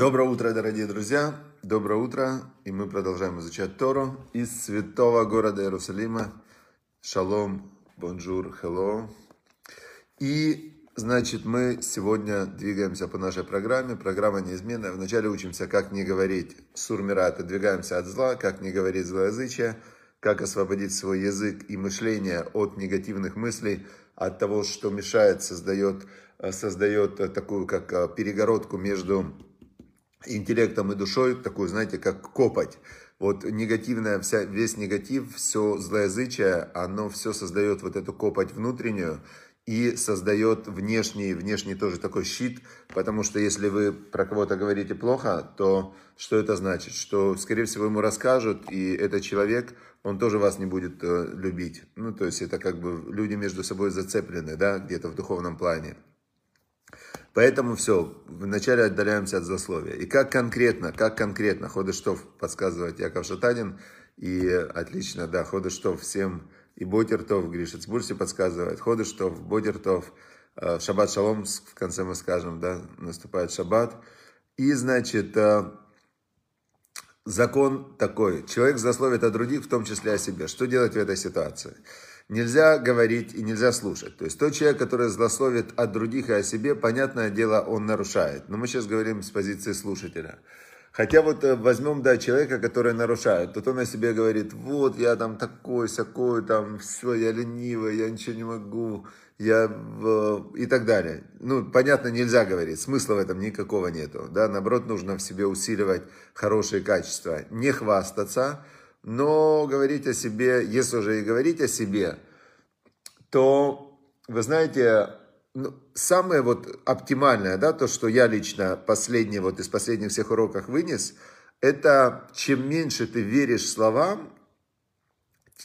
Доброе утро, дорогие друзья! Доброе утро! И мы продолжаем изучать Тору из святого города Иерусалима. שלום, bonjour, hello. И, значит, мы сегодня двигаемся по нашей программе. Программа неизменная. Вначале учимся, как не говорить סור מרע, отодвигаемся от зла, как не говорить злоязычие, как освободить свой язык и мышление от негативных мыслей, от того, что мешает, создает, создает такую как перегородку между интеллектом и душой, такую, знаете, как копать. Вот негативная, вся, весь негатив, все злоязычие, оно все создает вот эту копать внутреннюю и создает внешний, внешний тоже такой щит, потому что если вы про кого-то говорите плохо, то что это значит? Что, скорее всего, ему расскажут, и этот человек, он тоже вас не будет э, любить. Ну, то есть это как бы люди между собой зацеплены, да, где-то в духовном плане. Поэтому все, вначале отдаляемся от злословия. И как конкретно, как конкретно, Ходыштов подсказывает Яков Шатанин, и отлично, да, Ходыштов всем, и Ботертов, Гришец Бурси подсказывает, Ходыштов, Ботертов, э, Шаббат Шалом, в конце мы скажем, да, наступает Шаббат. И, значит, э, закон такой, человек злословит о других, в том числе о себе. Что делать в этой ситуации? Нельзя говорить и нельзя слушать. То есть тот человек, который злословит от других и о себе, понятное дело, он нарушает. Но мы сейчас говорим с позиции слушателя. Хотя вот э, возьмем, да, человека, который нарушает, то он о себе говорит, вот я там такой, сякой, там все, я ленивый, я ничего не могу, я и так далее. Ну, понятно, нельзя говорить, смысла в этом никакого нету, да, наоборот, нужно в себе усиливать хорошие качества, не хвастаться, но говорить о себе, если уже и говорить о себе, то, вы знаете, ну, самое вот оптимальное, да, то, что я лично последний, вот из последних всех уроков вынес, это чем меньше ты веришь словам,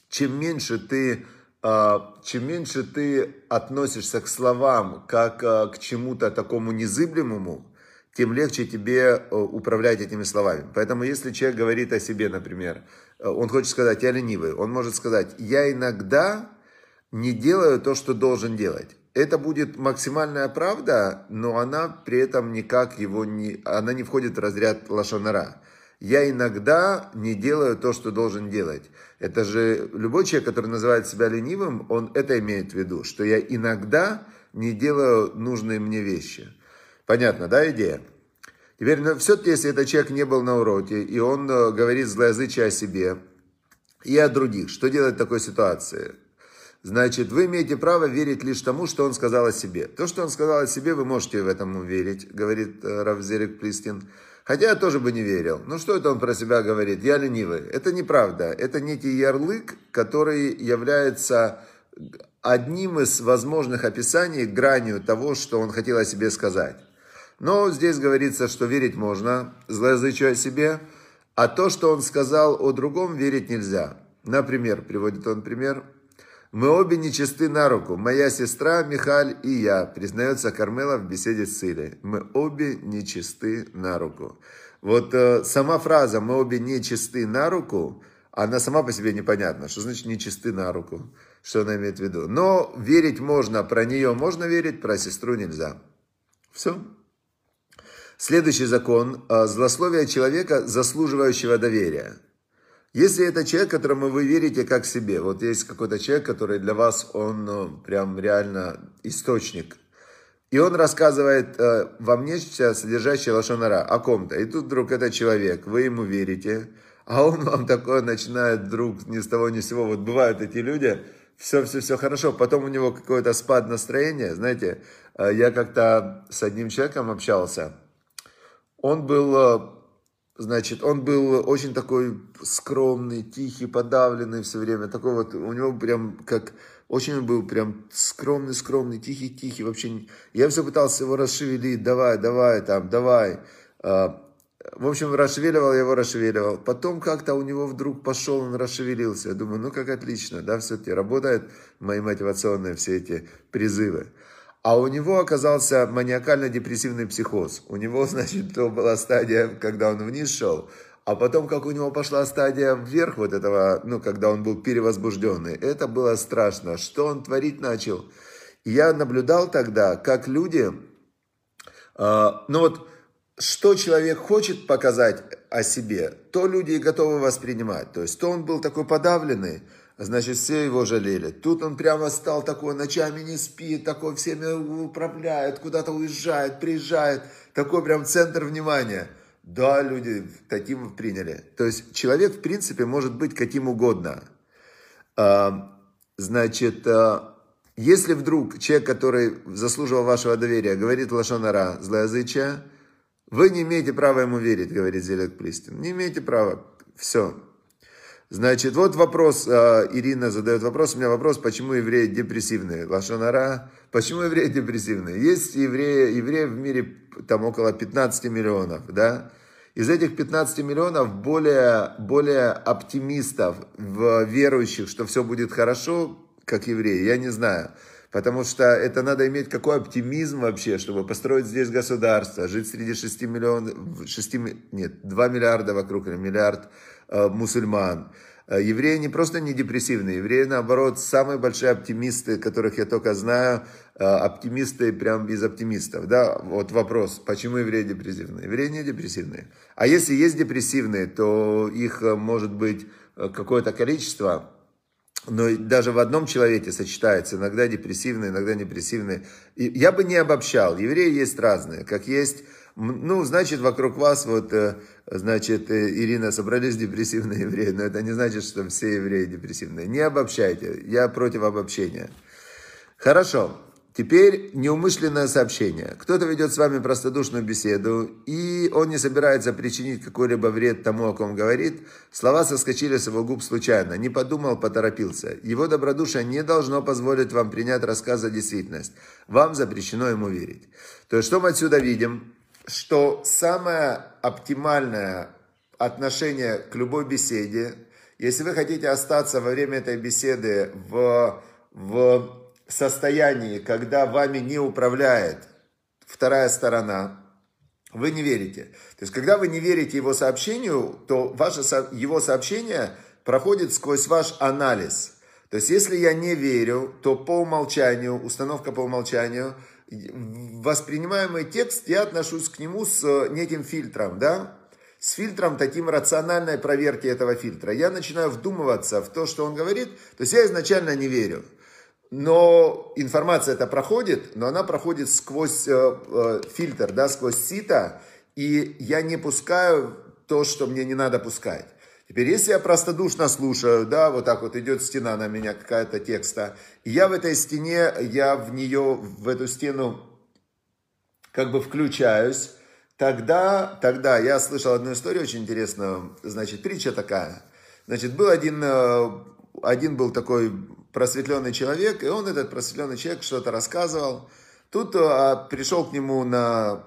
чем меньше ты, а, чем меньше ты относишься к словам как а, к чему-то такому незыблемому, тем легче тебе э, управлять этими словами. Поэтому если человек говорит о себе, например, он хочет сказать, я ленивый, он может сказать, я иногда не делаю то, что должен делать. Это будет максимальная правда, но она при этом никак его не, она не входит в разряд лошонара. Я иногда не делаю то, что должен делать. Это же любой человек, который называет себя ленивым, он это имеет в виду, что я иногда не делаю нужные мне вещи. Понятно, да, идея? Теперь, ну, все-таки, если этот человек не был на уроке, и он э, говорит злоязычие о себе и о других, что делать в такой ситуации? Значит, вы имеете право верить лишь тому, что он сказал о себе. То, что он сказал о себе, вы можете в этом верить, говорит э, Равзерик Плистин. Хотя я тоже бы не верил. Ну что это он про себя говорит? Я ленивый. Это неправда. Это некий ярлык, который является одним из возможных описаний, гранью того, что он хотел о себе сказать. Но здесь говорится, что верить можно, злоязычию о себе, а то, что он сказал о другом, верить нельзя. Например, приводит он пример, «Мы обе нечисты на руку, моя сестра Михаль и я», признается Кармела в беседе с Силей. «Мы обе нечисты на руку». Вот э, сама фраза «мы обе нечисты на руку», она сама по себе непонятна. Что значит нечисты на руку? Что она имеет в виду? Но верить можно, про нее можно верить, про сестру нельзя. Все. Следующий закон – злословие человека, заслуживающего доверия. Если это человек, которому вы верите как себе, вот есть какой-то человек, который для вас, он ну, прям реально источник, и он рассказывает э, вам нечто, содержащее лошонара, о ком-то, и тут вдруг этот человек, вы ему верите, а он вам такое начинает вдруг ни с того ни с сего, вот бывают эти люди, все-все-все хорошо, потом у него какое-то спад настроения, знаете, э, я как-то с одним человеком общался, он был, э, значит, он был очень такой скромный, тихий, подавленный все время. Такой вот, у него прям как, очень был прям скромный, скромный, тихий, тихий. Вообще, я все пытался его расшевелить, давай, давай, там, давай. А, в общем, расшевеливал, его расшевеливал. Потом как-то у него вдруг пошел, он расшевелился. Я думаю, ну как отлично, да, все-таки работают мои мотивационные все эти призывы. А у него оказался маниакально-депрессивный психоз. У него, значит, то была стадия, когда он вниз шел, а потом, как у него пошла стадия вверх вот этого, ну, когда он был перевозбужденный, это было страшно. Что он творить начал? Я наблюдал тогда, как люди, э, ну вот, что человек хочет показать о себе, то люди и готовы воспринимать. То есть, то он был такой подавленный, значит, все его жалели. Тут он прямо стал такой, ночами не спит, такой всеми управляет, куда-то уезжает, приезжает, такой прям центр внимания. Да, люди таким приняли. То есть, человек, в принципе, может быть каким угодно. А, значит, а, если вдруг человек, который заслуживал вашего доверия, говорит лошонара, злоязычие, вы не имеете права ему верить, говорит Зелек Плистин. Не имеете права. Все. Значит, вот вопрос, э, Ирина задает вопрос, у меня вопрос, почему евреи депрессивные? Лашонара, почему евреи депрессивные? Есть евреи, евреев в мире там около 15 миллионов, да? Из этих 15 миллионов более, более оптимистов, в верующих, что все будет хорошо, как евреи, я не знаю. Потому что это надо иметь какой оптимизм вообще, чтобы построить здесь государство, жить среди 6 миллионов, 6, нет, 2 миллиарда вокруг, или миллиард мусульман. Э, евреи не просто не депрессивные, евреи, наоборот, самые большие оптимисты, которых я только знаю, э, оптимисты прям из оптимистов. Да? Вот вопрос, почему евреи депрессивные? Евреи не депрессивные. А если есть депрессивные, то их э, может быть какое-то количество, но даже в одном человеке сочетается иногда депрессивные, иногда депрессивные. И я бы не обобщал. Евреи есть разные. Как есть, ну, значит, вокруг вас вот, э, значит, э, Ирина, собрались депрессивные евреи. Но это не значит, что все евреи депрессивные. Не обобщайте. Я против обобщения. Хорошо. Теперь неумышленное сообщение. Кто-то ведет с вами простодушную беседу, и он не собирается причинить какой-либо вред тому, о ком говорит. Слова соскочили с его губ случайно. Не подумал, поторопился. Его добродушие не должно позволить вам принять рассказ за действительность. Вам запрещено ему верить. То есть, что мы отсюда видим? Что самое оптимальное отношение к любой беседе, если вы хотите остаться во время этой беседы в, в состоянии, когда вами не управляет вторая сторона, вы не верите. То есть, когда вы не верите его сообщению, то ваше, его сообщение проходит сквозь ваш анализ. То есть, если я не верю, то по умолчанию, установка по умолчанию, воспринимаемый текст, я отношусь к нему с неким фильтром, да? С фильтром таким рациональной проверки этого фильтра. Я начинаю вдумываться в то, что он говорит, то есть я изначально не верю но информация это проходит, но она проходит сквозь э, э, фильтр, да, сквозь сито, и я не пускаю то, что мне не надо пускать. Теперь, если я простодушно слушаю, да, вот так вот идет стена на меня, какая-то текста, и я в этой стене, я в нее, в эту стену как бы включаюсь, тогда, тогда я слышал одну историю очень интересную, значит, притча такая. Значит, был один, э, один был такой просветленный человек, и он, этот просветленный человек, что-то рассказывал. Тут а, пришел к нему на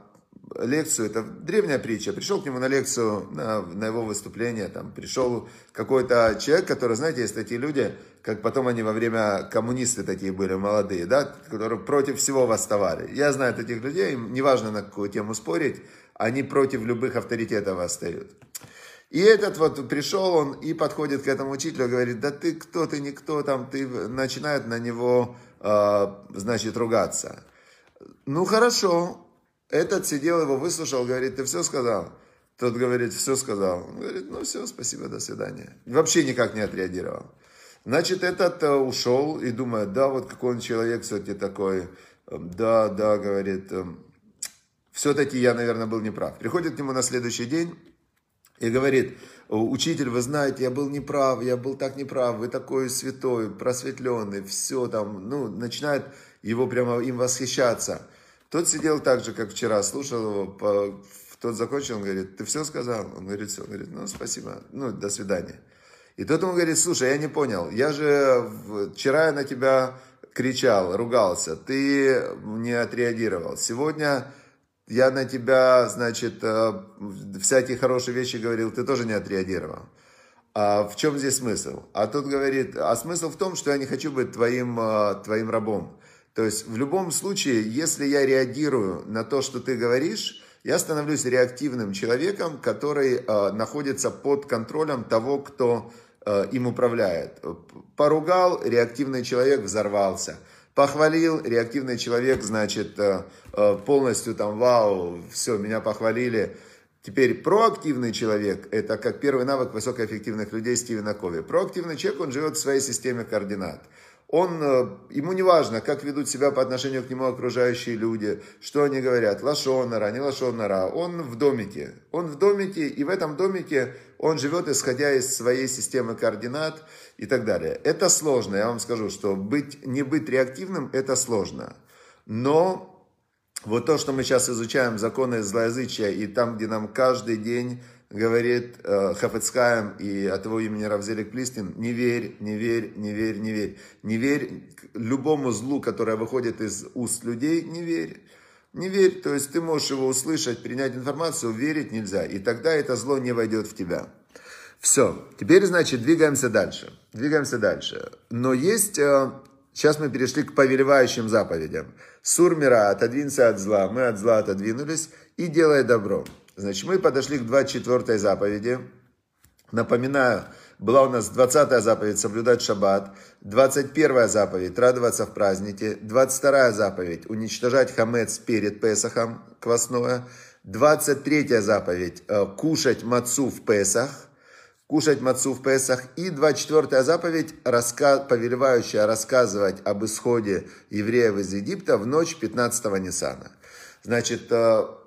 лекцию, это древняя притча, пришел к нему на лекцию, на, на его выступление, там пришел какой-то человек, который, знаете, есть такие люди, как потом они во время коммунисты такие были молодые, да, которые против всего восставали. Я знаю таких людей, неважно на какую тему спорить, они против любых авторитетов восстают. И этот вот пришел он и подходит к этому учителю, говорит, да ты кто, ты никто, там, ты начинает на него, э, значит, ругаться. Ну хорошо, этот сидел, его выслушал, говорит, ты все сказал? Тот говорит, все сказал. Он говорит, ну все, спасибо, до свидания. Вообще никак не отреагировал. Значит, этот э, ушел и думает, да, вот какой он человек все-таки такой. Да, да, говорит, «Эм, все-таки я, наверное, был неправ. Приходит к нему на следующий день и говорит, учитель, вы знаете, я был неправ, я был так неправ, вы такой святой, просветленный, все там, ну, начинает его прямо им восхищаться. Тот сидел так же, как вчера, слушал его, по, тот закончил, он говорит, ты все сказал? Он говорит, все. Он говорит, ну, спасибо, ну, до свидания. И тот ему говорит, слушай, я не понял, я же вчера на тебя кричал, ругался, ты не отреагировал. Сегодня я на тебя, значит, э, всякие хорошие вещи говорил, ты тоже не отреагировал. А в чем здесь смысл? А тут говорит, а смысл в том, что я не хочу быть твоим, э, твоим рабом. То есть в любом случае, если я реагирую на то, что ты говоришь, я становлюсь реактивным человеком, который э, находится под контролем того, кто им управляет. Поругал, реактивный человек взорвался. Похвалил, реактивный человек, значит, э, э, полностью там, вау, все, меня похвалили. Теперь проактивный человек, это как первый навык высокоэффективных людей Стивена Кови. Проактивный человек, он живет в своей системе координат. Он, э, ему не важно, как ведут себя по отношению к нему окружающие люди, что они говорят, лошонара, не лошонара. Он в домике. Он в домике, и в этом домике он живет, исходя из своей системы координат и так далее. Это сложно, я вам скажу, что быть, не быть реактивным, это сложно. Но вот то, что мы сейчас изучаем, законы злоязычия, и там, где нам каждый день говорит э, Хафецхайм и от его имени Равзелик Плистин, не верь, не верь, не верь, не верь. Не верь любому злу, которое выходит из уст людей, не верь. Не верь, то есть ты можешь его услышать, принять информацию, верить нельзя. И тогда это зло не войдет в тебя. Все, теперь, значит, двигаемся дальше. Двигаемся дальше. Но есть, э, сейчас мы перешли к повелевающим заповедям. Сурмира, отодвинься от зла, мы от зла отодвинулись и делай добро. Значит, мы подошли к 24 заповеди. Напоминаю, была у нас 20 заповедь соблюдать шаббат, 21 заповедь радоваться в празднике, 22 заповедь уничтожать хамец перед Песахом, квасное, 23 заповедь э, кушать мацу в Песах, кушать мацу в Песах, и 24 заповедь, раска... повелевающая рассказывать об исходе евреев из Египта в ночь 15 Ниссана. Значит, э,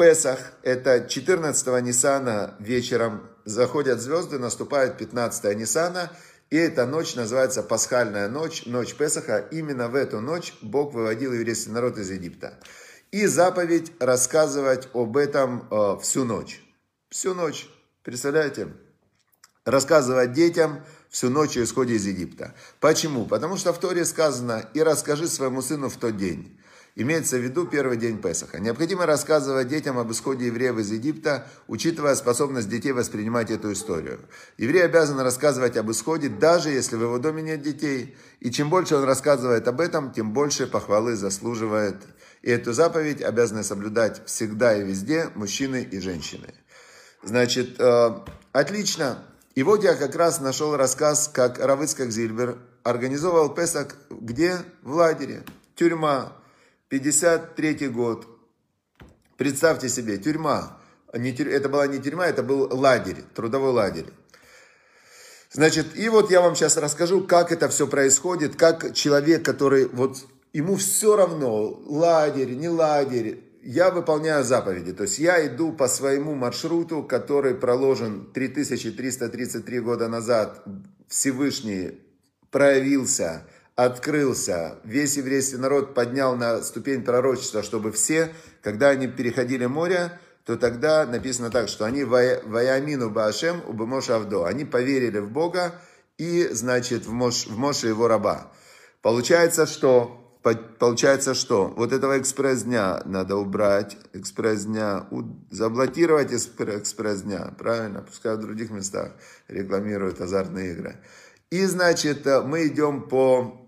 Песах, это 14 Ниссана вечером заходят звезды, наступает 15 Ниссана, и эта ночь называется Пасхальная ночь, ночь Песаха. Именно в эту ночь Бог выводил еврейский народ из Египта. И заповедь рассказывать об этом э, всю ночь. Всю ночь. Представляете? Рассказывать детям всю ночь о исходе из Египта. Почему? Потому что в Торе сказано, и расскажи своему сыну в тот день. Имеется в виду первый день Песаха. Необходимо рассказывать детям об исходе евреев из Египта, учитывая способность детей воспринимать эту историю. Еврей обязан рассказывать об исходе, даже если в его доме нет детей. И чем больше он рассказывает об этом, тем больше похвалы заслуживает. И эту заповедь обязаны соблюдать всегда и везде мужчины и женщины. Значит, э, отлично. И вот я как раз нашел рассказ, как Равыцкак Зильбер организовал Песах где? В лагере. Тюрьма, 53 год. Представьте себе, тюрьма. Это была не тюрьма, это был лагерь, трудовой лагерь. Значит, и вот я вам сейчас расскажу, как это все происходит, как человек, который вот ему все равно, лагерь, не лагерь, я выполняю заповеди. То есть я иду по своему маршруту, который проложен 3333 года назад. Всевышний проявился, открылся, весь еврейский народ поднял на ступень пророчества, чтобы все, когда они переходили море, то тогда написано так, что они ваямину баашем убымош авдо. Они поверили в Бога и, значит, в Мош, в Моше его раба. Получается, что Получается, что вот этого экспресс-дня надо убрать, экспресс-дня, заблокировать экспресс-дня, правильно? Пускай в других местах рекламируют азартные игры. И, значит, мы идем по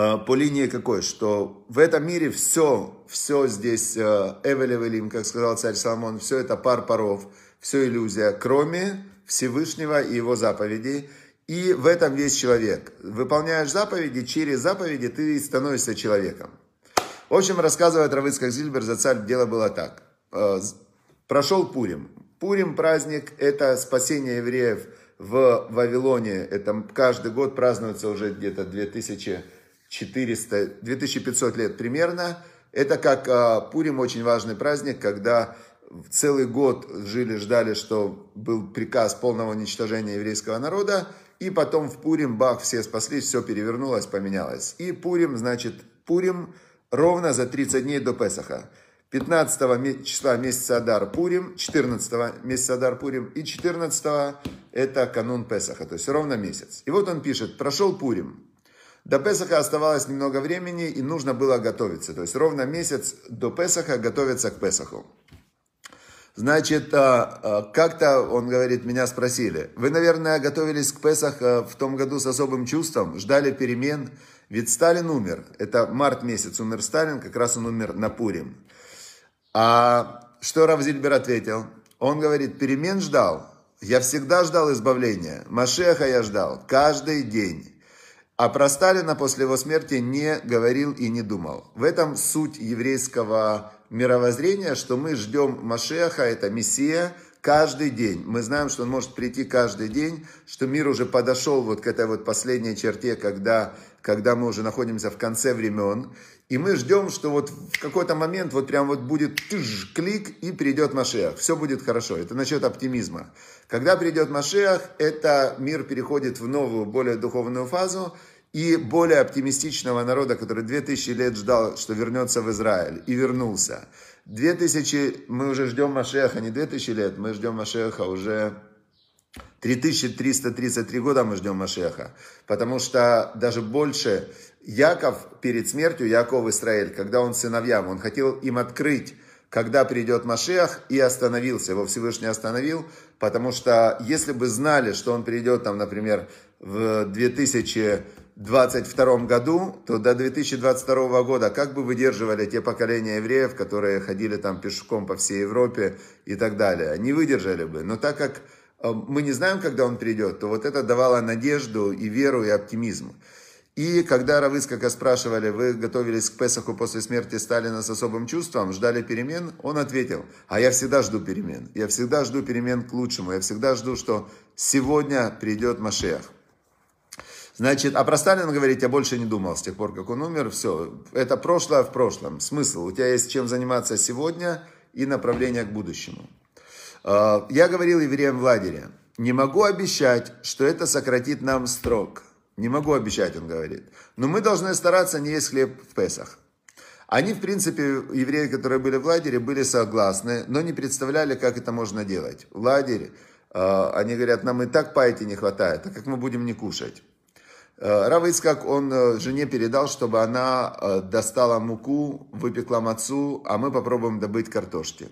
Э, по линии какой, что в этом мире все, все здесь э, эвелевелим, как сказал царь Соломон, все это пар паров, все иллюзия, кроме Всевышнего и его заповедей. И в этом весь человек. Выполняешь заповеди, через заповеди ты становишься человеком. В общем, рассказывает Равыцкак Зильбер, за царь дело было так. Э, прошел Пурим. Пурим праздник – это спасение евреев в Вавилоне. Это каждый год празднуется уже где-то 2000 400, 2500 лет примерно. Это как а, Пурим, очень важный праздник, когда целый год жили, ждали, что был приказ полного уничтожения еврейского народа, и потом в Пурим, бах, все спаслись, все перевернулось, поменялось. И Пурим, значит, Пурим ровно за 30 дней до Песаха. 15 числа месяца Адар Пурим, 14 месяца Адар Пурим и 14 это канун Песаха, то есть ровно месяц. И вот он пишет, прошел Пурим, до Песаха оставалось немного времени и нужно было готовиться. То есть ровно месяц до Песаха готовиться к Песаху. Значит, а, а, как-то, он говорит, меня спросили, вы, наверное, готовились к Песах в том году с особым чувством, ждали перемен, ведь Сталин умер. Это март месяц умер Сталин, как раз он умер на Пурим. А что Равзильбер ответил? Он говорит, перемен ждал. Я всегда ждал избавления. Машеха я ждал каждый день. а про Сталина после его смерти не говорил и не думал. В этом суть еврейского мировоззрения, что мы ждем Машеха, это Мессия, каждый день. Мы знаем, что он может прийти каждый день, что мир уже подошел вот к этой вот последней черте, когда, когда мы уже находимся в конце времен. И мы ждем, что вот в какой-то момент вот прям вот будет тыж, клик и придет Машех. Все будет хорошо. Это насчет оптимизма. Когда придет Машех, это мир переходит в новую, более духовную фазу. И более оптимистичного народа, который 2000 лет ждал, что вернется в Израиль, и вернулся. 2000, мы уже ждем Машеха, не 2000 лет, мы ждем Машеха уже 3333 года мы ждем Машеха. Потому что даже больше Яков перед смертью, Яков Израиль, когда он сыновьям, он хотел им открыть, когда придет Машех, и остановился. Его Всевышний остановил, потому что если бы знали, что он придет, там, например, в 2022 году, то до 2022 года как бы выдерживали те поколения евреев, которые ходили там пешком по всей Европе и так далее. Не выдержали бы. Но так как э, мы не знаем, когда он придет, то вот это давало надежду и веру, и оптимизм. И когда Равыцкака спрашивали, вы готовились к Песаху после смерти Сталина с особым чувством, ждали перемен, он ответил, а я всегда жду перемен. Я всегда жду перемен к лучшему. Я всегда жду, что сегодня придет Машех. Значит, а про Сталина говорить я больше не думал с тех пор, как он умер. Все, это прошлое в прошлом. Смысл, у тебя есть чем заниматься сегодня и направление к будущему. А, я говорил евреям в лагере, не могу обещать, что это сократит нам строк. Не могу обещать, он говорит. Но мы должны стараться не есть хлеб в Песах. Они, в принципе, евреи, которые были в лагере, были согласны, но не представляли, как это можно делать. В лагере э, они говорят, нам и так пайки не хватает, а как мы будем не кушать? Э, Рав Ицкак, он э, жене передал, чтобы она э, достала муку, выпекла мацу, а мы попробуем добыть картошки.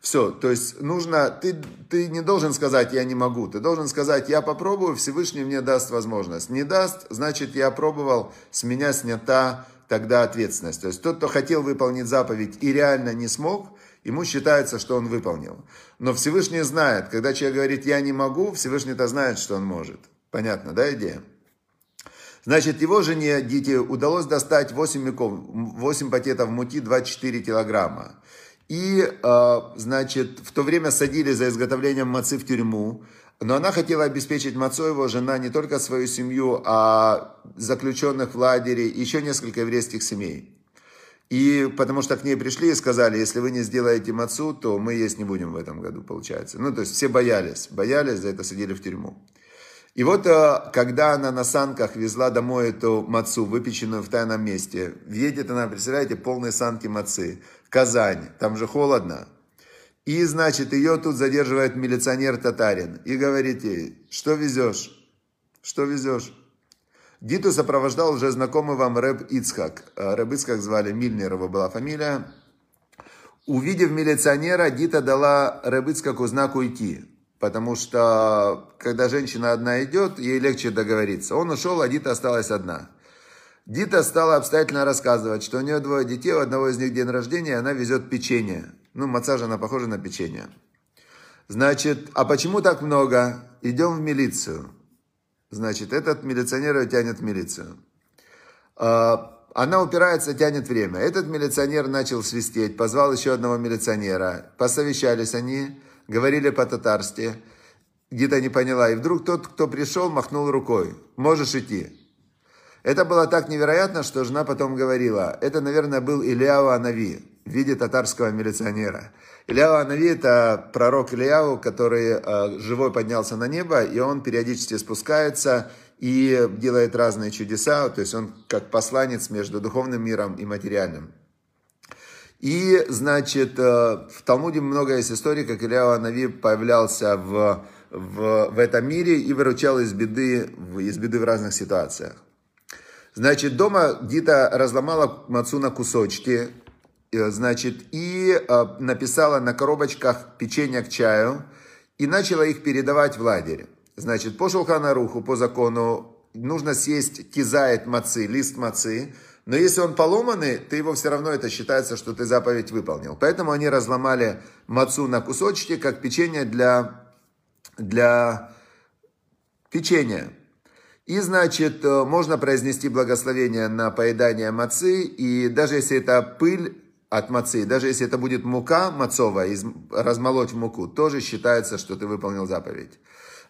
Все, то есть нужно, ты, ты не должен сказать «я не могу», ты должен сказать «я попробую, Всевышний мне даст возможность». Не даст, значит я пробовал, с меня снята тогда ответственность. То есть тот, кто хотел выполнить заповедь и реально не смог, ему считается, что он выполнил. Но Всевышний знает, когда человек говорит «я не могу», Всевышний-то знает, что он может. Понятно, да, идея? Значит, его жене, Дите, удалось достать 8 меков, 8 пакетов муки, 24 килограмма. И, э, значит, в то время садили за изготовлением мацы в тюрьму. Но она хотела обеспечить его жена, не только свою семью, а заключенных в лагере, еще несколько еврейских семей. И потому что к ней пришли и сказали, если вы не сделаете мацу, то мы есть не будем в этом году, получается. Ну, то есть все боялись, боялись, за это садили в тюрьму. И вот, э, когда она на санках везла домой эту мацу, выпеченную в тайном месте, едет она, представляете, полные санки мацы, Казань, там же холодно. И, значит, ее тут задерживает милиционер-татарин и говорит ей, что везешь, что везешь. Диту сопровождал уже знакомый вам Рэб Ицхак. Э, Рэб Ицхак звали, Мильнерова была фамилия. Увидев милиционера, Дита дала Рэб Ицхаку знак уйти. Потому что, когда женщина одна идет, ей легче договориться. Он ушел, а Дита осталась одна. Дита стала обстоятельно рассказывать, что у нее двое детей, у одного из них день рождения, она везет печенье. Ну, массаж она похожа на печенье. Значит, а почему так много? Идем в милицию. Значит, этот милиционер ее тянет в милицию. А, она упирается, тянет время. Этот милиционер начал свистеть, позвал еще одного милиционера. Посовещались они говорили по-татарски. Гита не поняла. И вдруг тот, кто пришел, махнул рукой. Можешь идти. Это было так невероятно, что жена потом говорила, это, наверное, был Ильяу Анави в виде татарского милиционера. Ильяу Анави – это пророк Ильяу, который э, живой поднялся на небо, и он периодически спускается и делает разные чудеса, то есть он как посланец между духовным миром и материальным. И, значит, э, в Талмуде много есть историй, как Илья Нави появлялся в, в, в этом мире и выручал из беды, из беды в разных ситуациях. Значит, дома Дита разломала мацу на кусочки, э, значит, и э, написала на коробочках печенье к чаю и начала их передавать в лагерь. Значит, по Шулханаруху, по закону, нужно съесть кизает мацы, лист мацы, но если он поломанный, ты его все равно, это считается, что ты заповедь выполнил. Поэтому они разломали мацу на кусочки, как печенье для, для печенья. И, значит, э, можно произнести благословение на поедание мацы, и даже если это пыль от мацы, даже если это будет мука мацовая, размолоть в муку, тоже считается, что ты выполнил заповедь.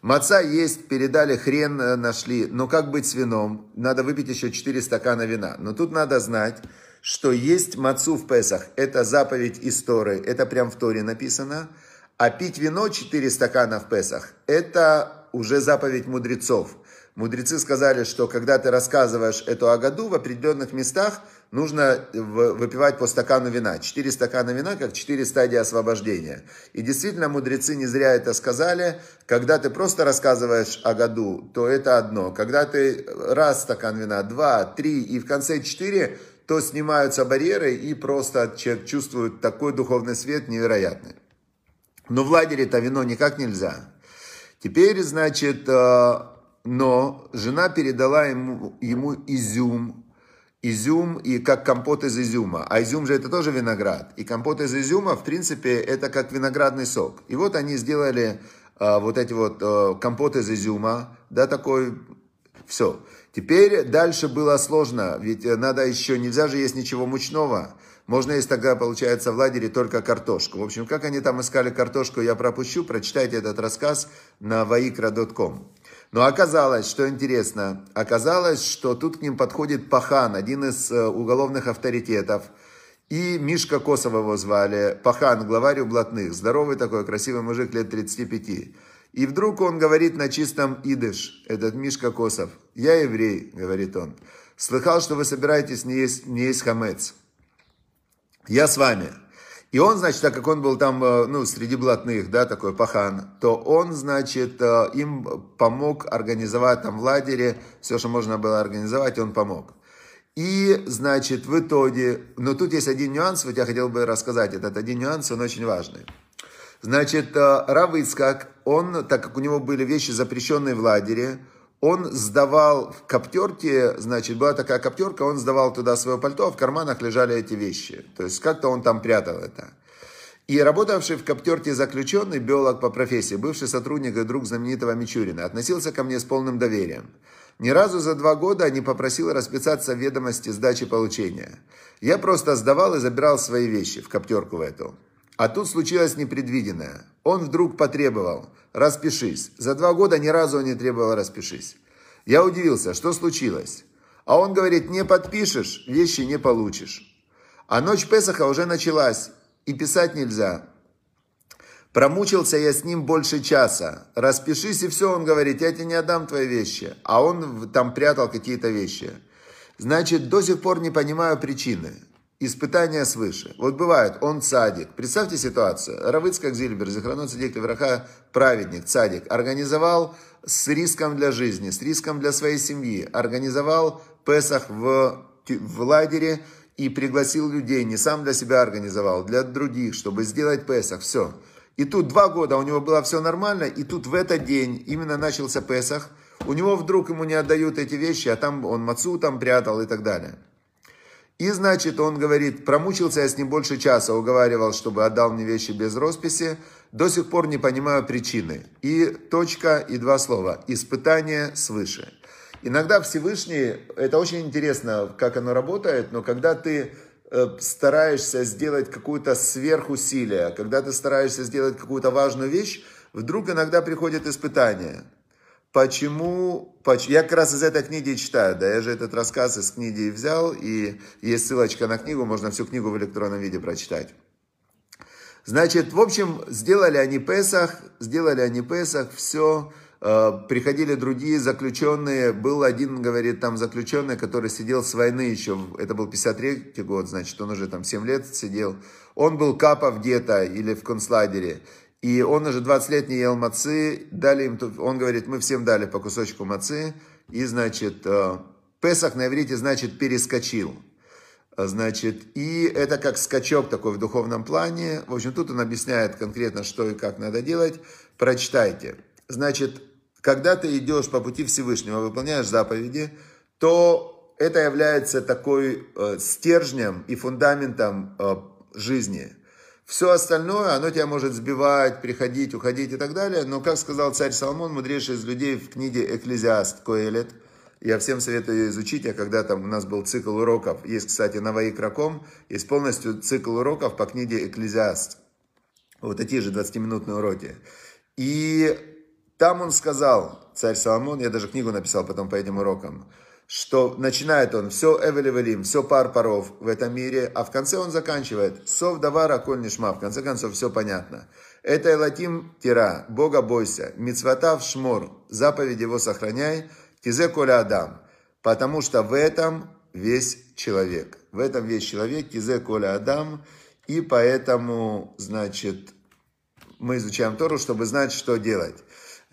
Маца есть, передали, хрен э, нашли, но как быть с вином? Надо выпить еще 4 стакана вина. Но тут надо знать, что есть мацу в Песах. Это заповедь из Торы, это прям в Торе написано. А пить вино 4 стакана в Песах, это уже заповедь мудрецов. Мудрецы сказали, что когда ты рассказываешь эту Агаду в определенных местах, нужно выпивать по стакану вина. Четыре стакана вина, как четыре стадии освобождения. И действительно, мудрецы не зря это сказали. Когда ты просто рассказываешь Агаду, то это одно. Когда ты раз стакан вина, два, три и в конце четыре, то снимаются барьеры и просто человек чувствует такой духовный свет невероятный. Но в лагере-то вино никак нельзя. Теперь, значит, э, но жена передала ему, ему изюм, изюм и как компот из изюма. А изюм же это тоже виноград. И компот из изюма, в принципе, это как виноградный сок. И вот они сделали а, вот эти вот а, компот из изюма, да, такой, все. Теперь дальше было сложно, ведь надо еще, нельзя же есть ничего мучного. Можно есть тогда, получается, в лагере только картошку. В общем, как они там искали картошку, я пропущу. Прочитайте этот рассказ на vaikra.com. Но оказалось, что интересно, оказалось, что тут к ним подходит Пахан, один из э, уголовных авторитетов. И Мишка Косова его звали, Пахан, главарь у блатных, здоровый такой, красивый мужик лет 35. И вдруг он говорит на чистом идыш, этот Мишка Косов, «Я еврей», говорит он, «слыхал, что вы собираетесь не есть, не есть хамец. Я с вами». И он, значит, так как он был там, э, ну, среди блатных, да, такой пахан, то он, значит, э, им помог организовать там в лагере, все, что можно было организовать, он помог. И, значит, в итоге, но тут есть один нюанс, вот я хотел бы рассказать, этот один нюанс, он очень важный. Значит, э, Рав Ицкак, он, так как у него были вещи запрещенные в лагере, он сдавал в коптерке, значит, была такая коптерка, он сдавал туда свое пальто, а в карманах лежали эти вещи. То есть как-то он там прятал это. И работавший в коптерке заключенный, биолог по профессии, бывший сотрудник и друг знаменитого Мичурина, относился ко мне с полным доверием. Ни разу за два года не попросил расписаться в ведомости сдачи получения. Я просто сдавал и забирал свои вещи в коптерку в эту. А тут случилось непредвиденное. Он вдруг потребовал «распишись». За два года ни разу он не требовал «распишись». Я удивился, что случилось. А он говорит, не подпишешь, вещи не получишь. А ночь Песаха уже началась, и писать нельзя. Промучился я с ним больше часа. Распишись и все, он говорит, я тебе не отдам твои вещи. А он там прятал какие-то вещи. Значит, до сих пор не понимаю причины испытания свыше. Вот бывает, он цадик. Представьте ситуацию. Равыцкак Зильбер, Захранон Садик Левраха, праведник, цадик, организовал с риском для жизни, с риском для своей семьи, организовал Песах в, в лагере и пригласил людей, не сам для себя организовал, для других, чтобы сделать Песах, все. И тут два года у него было все нормально, и тут в этот день именно начался Песах, у него вдруг ему не отдают эти вещи, а там он мацу там прятал и так далее. И, значит, он говорит, промучился я с ним больше часа, уговаривал, чтобы отдал мне вещи без росписи, до сих пор не понимаю причины. И точка, и два слова. Испытание свыше. Иногда Всевышний, это очень интересно, как оно работает, но когда ты э, стараешься сделать какое-то сверхусилие, когда ты стараешься сделать какую-то важную вещь, вдруг иногда приходит испытание почему, я как раз из этой книги читаю, да, я же этот рассказ из книги взял, и есть ссылочка на книгу, можно всю книгу в электронном виде прочитать. Значит, в общем, сделали они Песах, сделали они Песах, все, э, приходили другие заключенные, был один, говорит, там заключенный, который сидел с войны еще, это был 53 год, значит, он уже там 7 лет сидел, он был капов где-то или в концлагере, и он уже 20 лет не ел мацы, дали им, он говорит, мы всем дали по кусочку мацы, и, значит, э, Песах на иврите значит перескочил. Значит, и это как скачок такой в духовном плане. В общем, тут он объясняет конкретно, что и как надо делать. Прочитайте. Значит, когда ты идешь по пути Всевышнего, выполняешь заповеди, то это является такой э, стержнем и фундаментом э, жизни – Все остальное, оно тебя может сбивать, приходить, уходить и так далее. Но, как сказал царь Соломон, мудрейший из людей в книге «Экклезиаст» Коэлет, я всем советую ее изучить. Я когда там у нас был цикл уроков, есть, кстати, на Ваикраком, есть полностью цикл уроков по книге «Экклезиаст». Вот такие же 20-минутные уроки. И там он сказал, царь Соломон, я даже книгу написал потом по этим урокам, что начинает он все эвелевелим, все пар паров в этом мире, а в конце он заканчивает сов давара коль нишма, в конце концов все понятно. Это элатим тира, Бога бойся, мицватав шмор, заповедь его сохраняй, тизе коля адам, потому что в этом весь человек. В этом весь человек, тизе коля адам, и поэтому, значит, мы изучаем Тору, чтобы знать, что делать.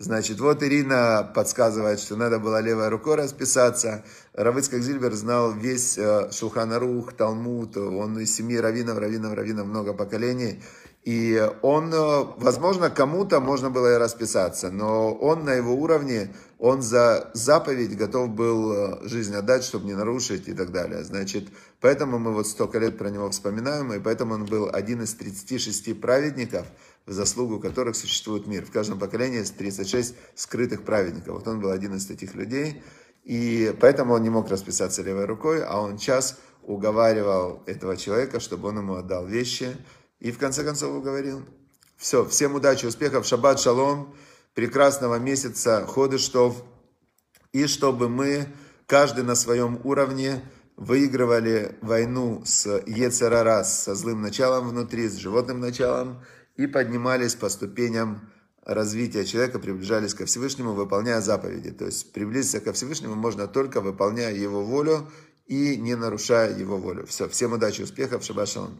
Значит, вот Ирина подсказывает, что надо было левой рукой расписаться. Равыцкак Зильбер знал весь э, Шулханарух, Талмуд, он из семьи раввинов, раввинов, раввинов, много поколений. И он, э, возможно, кому-то можно было и расписаться, но он на его уровне, он за заповедь готов был э, жизнь отдать, чтобы не нарушить и так далее. Значит, поэтому мы вот столько лет про него вспоминаем, и поэтому он был один из 36 праведников – в заслугу которых существует мир. В каждом поколении есть 36 скрытых праведников. Вот он был один из таких людей, и поэтому он не мог расписаться левой рукой, а он час уговаривал этого человека, чтобы он ему отдал вещи, и в конце концов уговорил. Все, всем удачи, успехов, шаббат, шалом, прекрасного месяца, ходы штов, и чтобы мы, каждый на своем уровне, выигрывали войну с Ецерара, со злым началом внутри, с животным началом, и поднимались по ступеням развития человека, приближались ко Всевышнему, выполняя заповеди. То есть приблизиться ко Всевышнему можно только выполняя его волю и не нарушая его волю. Все, всем удачи, успехов, шабашалам.